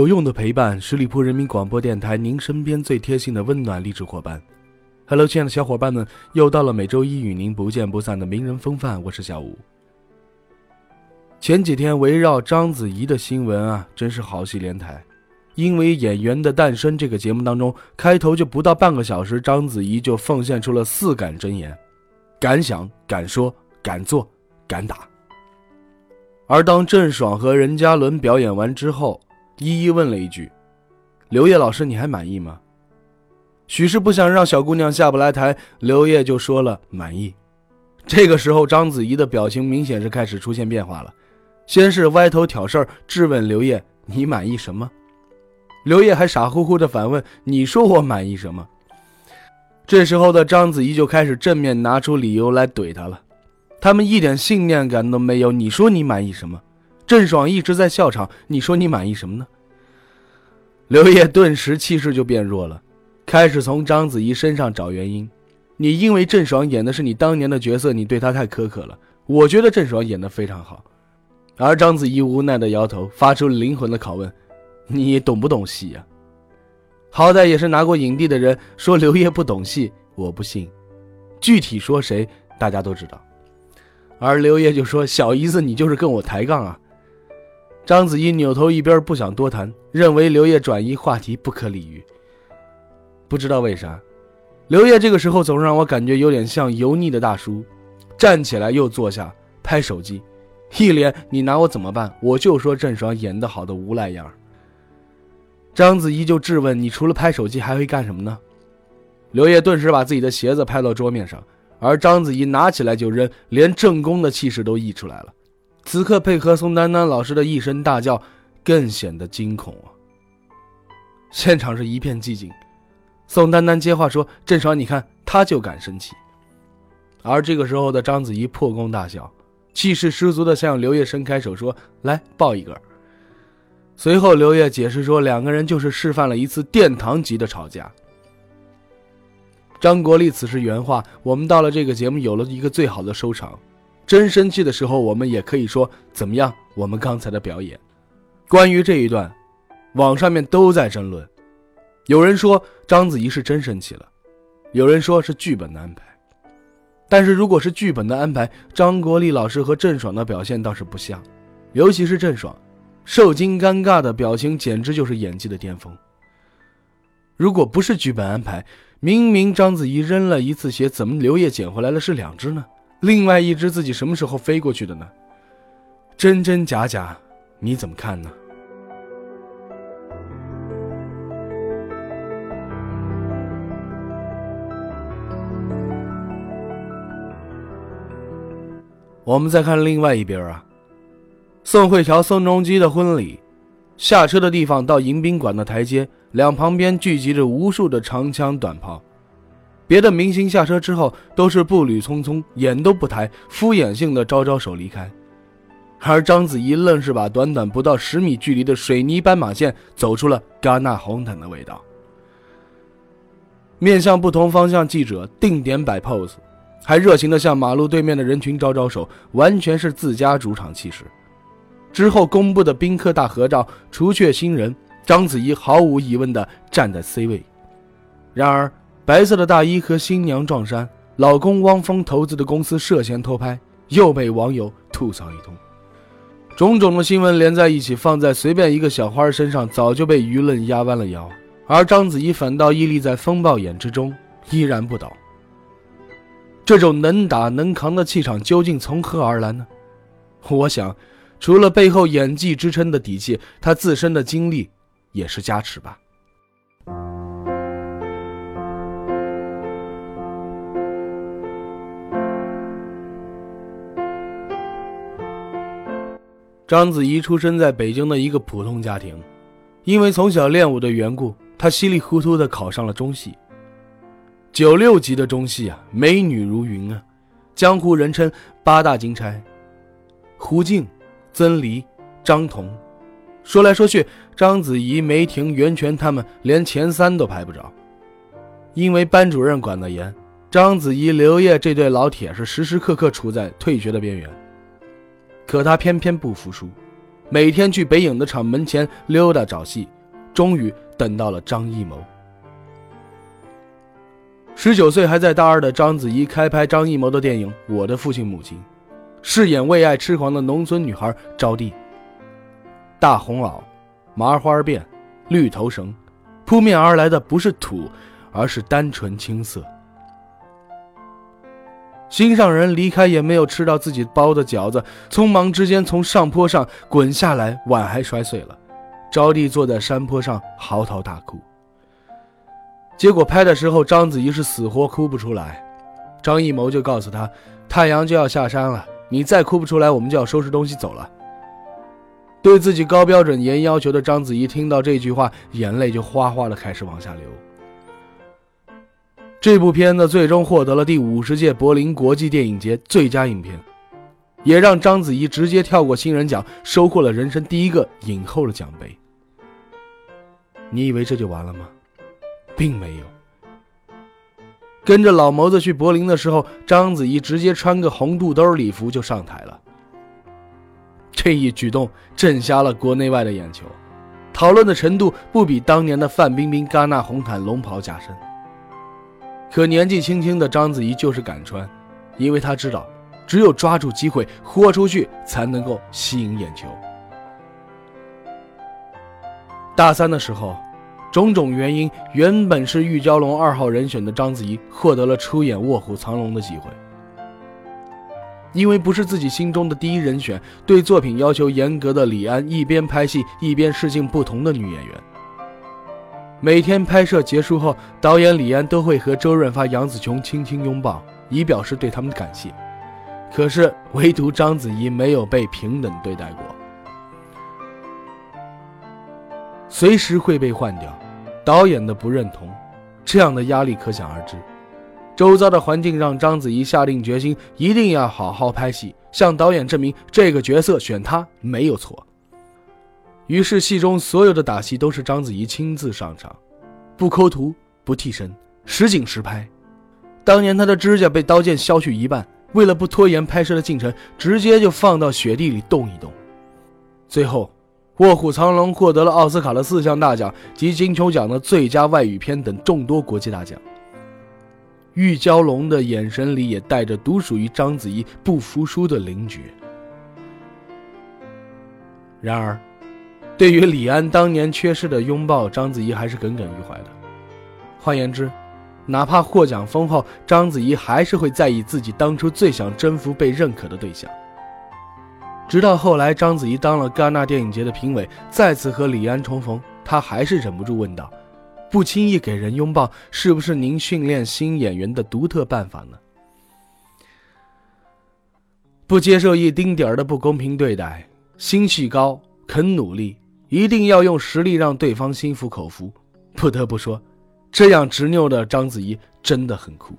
有用的陪伴，十里铺人民广播电台，您身边最贴心的温暖励志伙伴。Hello，亲爱的小伙伴们，又到了每周一与您不见不散的名人风范，我是小吴。前几天围绕章子怡的新闻啊，真是好戏连台。因为《演员的诞生》这个节目当中，开头就不到半个小时，章子怡就奉献出了四敢真言：敢想、敢说、敢做、敢打。而当郑爽和任嘉伦表演完之后，一一问了一句：“刘烨老师，你还满意吗？”许是不想让小姑娘下不来台，刘烨就说了满意。这个时候，章子怡的表情明显是开始出现变化了，先是歪头挑事儿，质问刘烨：“你满意什么？”刘烨还傻乎乎的反问：“你说我满意什么？”这时候的章子怡就开始正面拿出理由来怼他了。他们一点信念感都没有，你说你满意什么？郑爽一直在笑场，你说你满意什么呢？刘烨顿时气势就变弱了，开始从章子怡身上找原因。你因为郑爽演的是你当年的角色，你对她太苛刻了。我觉得郑爽演的非常好。而章子怡无奈的摇头，发出灵魂的拷问：“你懂不懂戏呀？好歹也是拿过影帝的人，说刘烨不懂戏，我不信。具体说谁，大家都知道。”而刘烨就说：“小姨子，你就是跟我抬杠啊！”章子怡扭头一边，不想多谈，认为刘烨转移话题不可理喻。不知道为啥，刘烨这个时候总让我感觉有点像油腻的大叔，站起来又坐下，拍手机，一脸“你拿我怎么办？我就说郑爽演得好的无赖样。”章子怡就质问：“你除了拍手机还会干什么呢？”刘烨顿时把自己的鞋子拍到桌面上，而章子怡拿起来就扔，连正宫的气势都溢出来了。此刻配合宋丹丹老师的一声大叫，更显得惊恐啊！现场是一片寂静。宋丹丹接话说：“郑爽，你看，他就敢生气。”而这个时候的章子怡破功大笑，气势十足的向刘烨伸开手说：“来抱一个。”随后刘烨解释说：“两个人就是示范了一次殿堂级的吵架。”张国立此时原话：“我们到了这个节目，有了一个最好的收场。”真生气的时候，我们也可以说怎么样？我们刚才的表演，关于这一段，网上面都在争论。有人说章子怡是真生气了，有人说是剧本的安排。但是如果是剧本的安排，张国立老师和郑爽的表现倒是不像，尤其是郑爽，受惊尴尬的表情简直就是演技的巅峰。如果不是剧本安排，明明章子怡扔了一次鞋，怎么刘烨捡回来了是两只呢？另外一只自己什么时候飞过去的呢？真真假假，你怎么看呢？我们再看另外一边啊，宋慧乔、宋仲基的婚礼，下车的地方到迎宾馆的台阶，两旁边聚集着无数的长枪短炮。别的明星下车之后都是步履匆匆，眼都不抬，敷衍性的招招手离开，而章子怡愣是把短短不到十米距离的水泥斑马线走出了戛纳红毯的味道。面向不同方向记者定点摆 pose，还热情的向马路对面的人群招招手，完全是自家主场气势。之后公布的宾客大合照，除却新人，章子怡毫无疑问的站在 C 位。然而。白色的大衣和新娘撞衫，老公汪峰投资的公司涉嫌偷拍，又被网友吐槽一通。种种的新闻连在一起，放在随便一个小花身上，早就被舆论压弯了腰。而章子怡反倒屹立在风暴眼之中，依然不倒。这种能打能扛的气场究竟从何而来呢？我想，除了背后演技支撑的底气，她自身的经历也是加持吧。章子怡出生在北京的一个普通家庭，因为从小练武的缘故，她稀里糊涂的考上了中戏。九六级的中戏啊，美女如云啊，江湖人称八大金钗。胡静、曾黎、张彤，说来说去，章子怡、梅婷、袁泉他们连前三都排不着。因为班主任管得严，章子怡、刘烨这对老铁是时时刻刻处在退学的边缘。可他偏偏不服输，每天去北影的厂门前溜达找戏，终于等到了张艺谋。十九岁还在大二的章子怡开拍张艺谋的电影《我的父亲母亲》。饰演为爱痴狂的农村女孩招娣。大红袄，麻花辫，绿头绳，扑面而来的不是土，而是单纯青涩。心上人离开也没有吃到自己包的饺子，匆忙之间从上坡上滚下来，碗还摔碎了。招娣坐在山坡上嚎啕大哭。结果拍的时候，章子怡是死活哭不出来，张艺谋就告诉她，太阳就要下山了。你再哭不出来，我们就要收拾东西走了。对自己高标准、严要求的章子怡听到这句话，眼泪就哗哗的开始往下流。这部片子最终获得了第五十届柏林国际电影节最佳影片，也让章子怡直接跳过新人奖，收获了人生第一个影后的奖杯。你以为这就完了吗？并没有。跟着老谋子去柏林的时候，章子怡直接穿个红肚兜礼服就上台了。这一举动震瞎了国内外的眼球，讨论的程度不比当年的范冰冰戛纳红毯龙袍加身。可年纪轻轻的章子怡就是敢穿，因为她知道，只有抓住机会豁出去，才能够吸引眼球。大三的时候。种种原因，原本是玉娇龙二号人选的章子怡获得了出演《卧虎藏龙》的机会。因为不是自己心中的第一人选，对作品要求严格的李安一边拍戏一边试镜不同的女演员。每天拍摄结束后，导演李安都会和周润发、杨紫琼轻轻拥抱，以表示对他们的感谢。可是唯独章子怡没有被平等对待过。随时会被换掉，导演的不认同，这样的压力可想而知。周遭的环境让章子怡下定决心，一定要好好拍戏，向导演证明这个角色选她没有错。于是戏中所有的打戏都是章子怡亲自上场，不抠图，不替身，实景实拍。当年她的指甲被刀剑削去一半，为了不拖延拍摄的进程，直接就放到雪地里冻一冻。最后。《卧虎藏龙》获得了奥斯卡的四项大奖及金球奖的最佳外语片等众多国际大奖。玉娇龙的眼神里也带着独属于章子怡不服输的凌绝。然而，对于李安当年缺失的拥抱，章子怡还是耿耿于怀的。换言之，哪怕获奖丰厚，章子怡还是会在意自己当初最想征服、被认可的对象。直到后来，章子怡当了戛纳电影节的评委，再次和李安重逢，她还是忍不住问道：“不轻易给人拥抱，是不是您训练新演员的独特办法呢？”不接受一丁点儿的不公平对待，心气高，肯努力，一定要用实力让对方心服口服。不得不说，这样执拗的章子怡真的很酷。《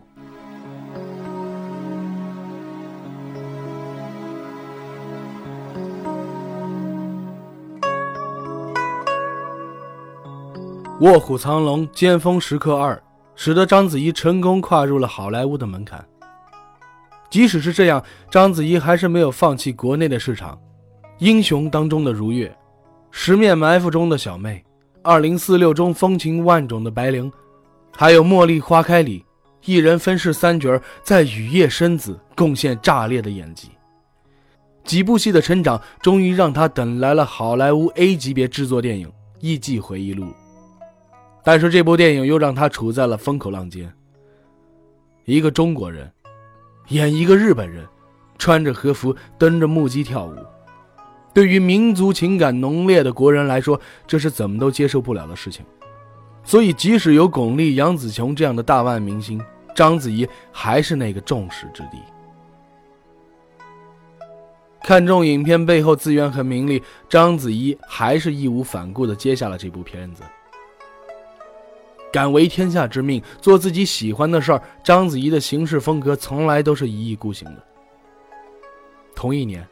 卧虎藏龙》尖峰时刻二，使得章子怡成功跨入了好莱坞的门槛。即使是这样，章子怡还是没有放弃国内的市场。《英雄》当中的如月，《十面埋伏》中的小妹，《二零四六》中风情万种的白灵，还有《茉莉花开》里一人分饰三角，在雨夜生子贡献炸裂的演技。几部戏的成长，终于让他等来了好莱坞 A 级别制作电影《艺伎回忆录》。但是这部电影又让他处在了风口浪尖。一个中国人演一个日本人，穿着和服蹬着木屐跳舞，对于民族情感浓烈的国人来说，这是怎么都接受不了的事情。所以，即使有巩俐、杨紫琼这样的大腕明星，章子怡还是那个众矢之的。看中影片背后资源和名利，章子怡还是义无反顾地接下了这部片子。敢为天下之命，做自己喜欢的事儿。章子怡的行事风格从来都是一意孤行的。同一年，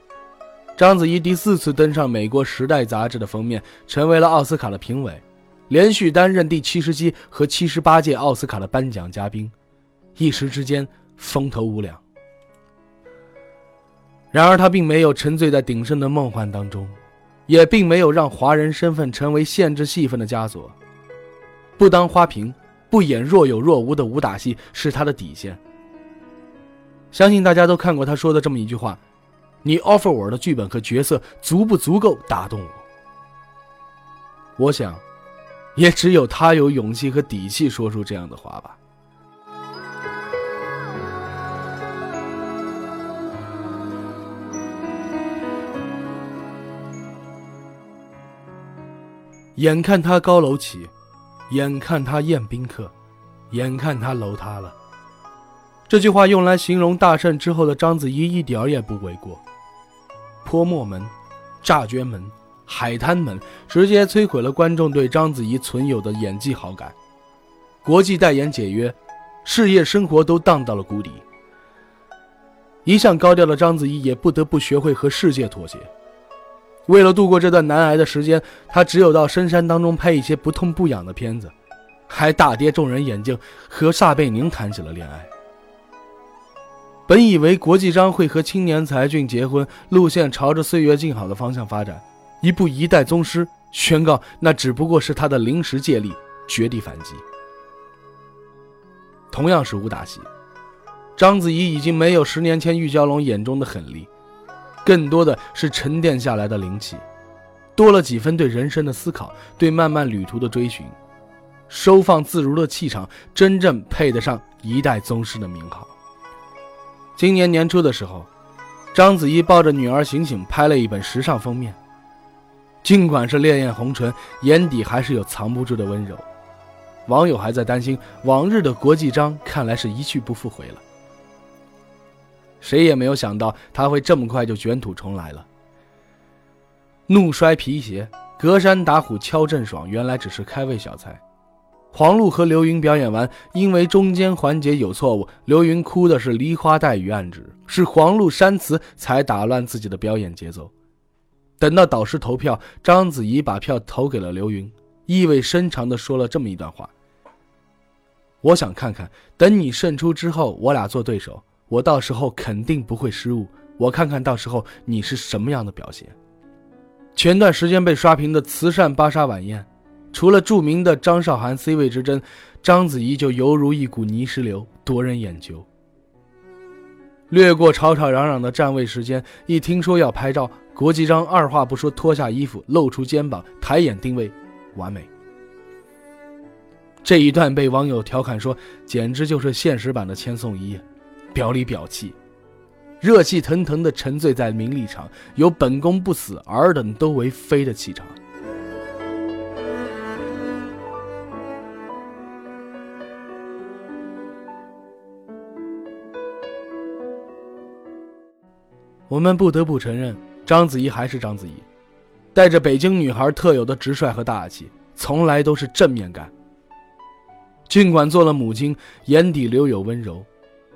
章子怡第四次登上美国《时代》杂志的封面，成为了奥斯卡的评委，连续担任第七十七和七十八届奥斯卡的颁奖嘉宾，一时之间风头无两。然而，她并没有沉醉在鼎盛的梦幻当中，也并没有让华人身份成为限制戏份的枷锁。不当花瓶，不演若有若无的武打戏是他的底线。相信大家都看过他说的这么一句话：“你 offer 我的剧本和角色足不足够打动我？”我想，也只有他有勇气和底气说出这样的话吧。眼看他高楼起。眼看他宴宾客，眼看他楼塌了。这句话用来形容大胜之后的章子怡一点也不为过。泼墨门、诈捐门、海滩门，直接摧毁了观众对章子怡存有的演技好感。国际代言解约，事业生活都荡到了谷底。一向高调的章子怡也不得不学会和世界妥协。为了度过这段难挨的时间，他只有到深山当中拍一些不痛不痒的片子，还大跌众人眼镜，和撒贝宁谈起了恋爱。本以为国际章会和青年才俊结婚，路线朝着岁月静好的方向发展，一部《一代宗师》宣告那只不过是他的临时借力，绝地反击。同样是武打戏，章子怡已经没有十年前玉娇龙眼中的狠厉。更多的是沉淀下来的灵气，多了几分对人生的思考，对漫漫旅途的追寻，收放自如的气场，真正配得上一代宗师的名号。今年年初的时候，章子怡抱着女儿醒醒拍了一本时尚封面，尽管是烈焰红唇，眼底还是有藏不住的温柔。网友还在担心，往日的国际章看来是一去不复回了。谁也没有想到他会这么快就卷土重来了。怒摔皮鞋，隔山打虎敲郑爽，原来只是开胃小菜。黄璐和刘芸表演完，因为中间环节有错误，刘芸哭的是梨花带雨暗指，是黄璐删词才打乱自己的表演节奏。等到导师投票，章子怡把票投给了刘芸，意味深长的说了这么一段话：“我想看看，等你胜出之后，我俩做对手。”我到时候肯定不会失误，我看看到时候你是什么样的表现。前段时间被刷屏的慈善芭莎晚宴，除了著名的张韶涵 C 位之争，章子怡就犹如一股泥石流，夺人眼球。略过吵吵嚷嚷的站位时间，一听说要拍照，国际章二话不说脱下衣服，露出肩膀，抬眼定位，完美。这一段被网友调侃说，简直就是现实版的千颂伊。表里表气，热气腾腾的沉醉在名利场，有本宫不死，尔等都为妃的气场。我们不得不承认，章子怡还是章子怡，带着北京女孩特有的直率和大气，从来都是正面感。尽管做了母亲，眼底留有温柔。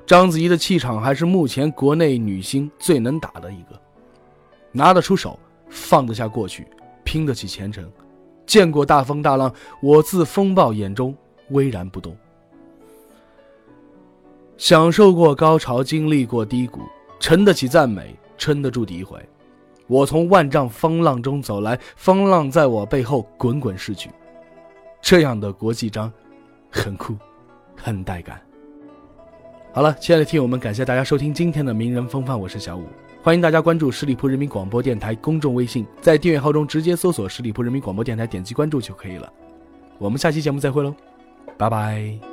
章子怡的气场还是目前国内女星最能打的一个，拿得出手，放得下过去，拼得起前程。见过大风大浪，我自风暴眼中巍然不动。享受过高潮，经历过低谷，承得起赞美，撑得住诋毁。我从万丈风浪中走来，风浪在我背后滚滚逝去。这样的国际章，很酷，很带感。好了，亲爱的听友们，感谢大家收听今天的名人风范，我是小五，欢迎大家关注十里铺人民广播电台公众微信，在订阅号中直接搜索十里铺人民广播电台，点击关注就可以了。我们下期节目再会喽，拜拜。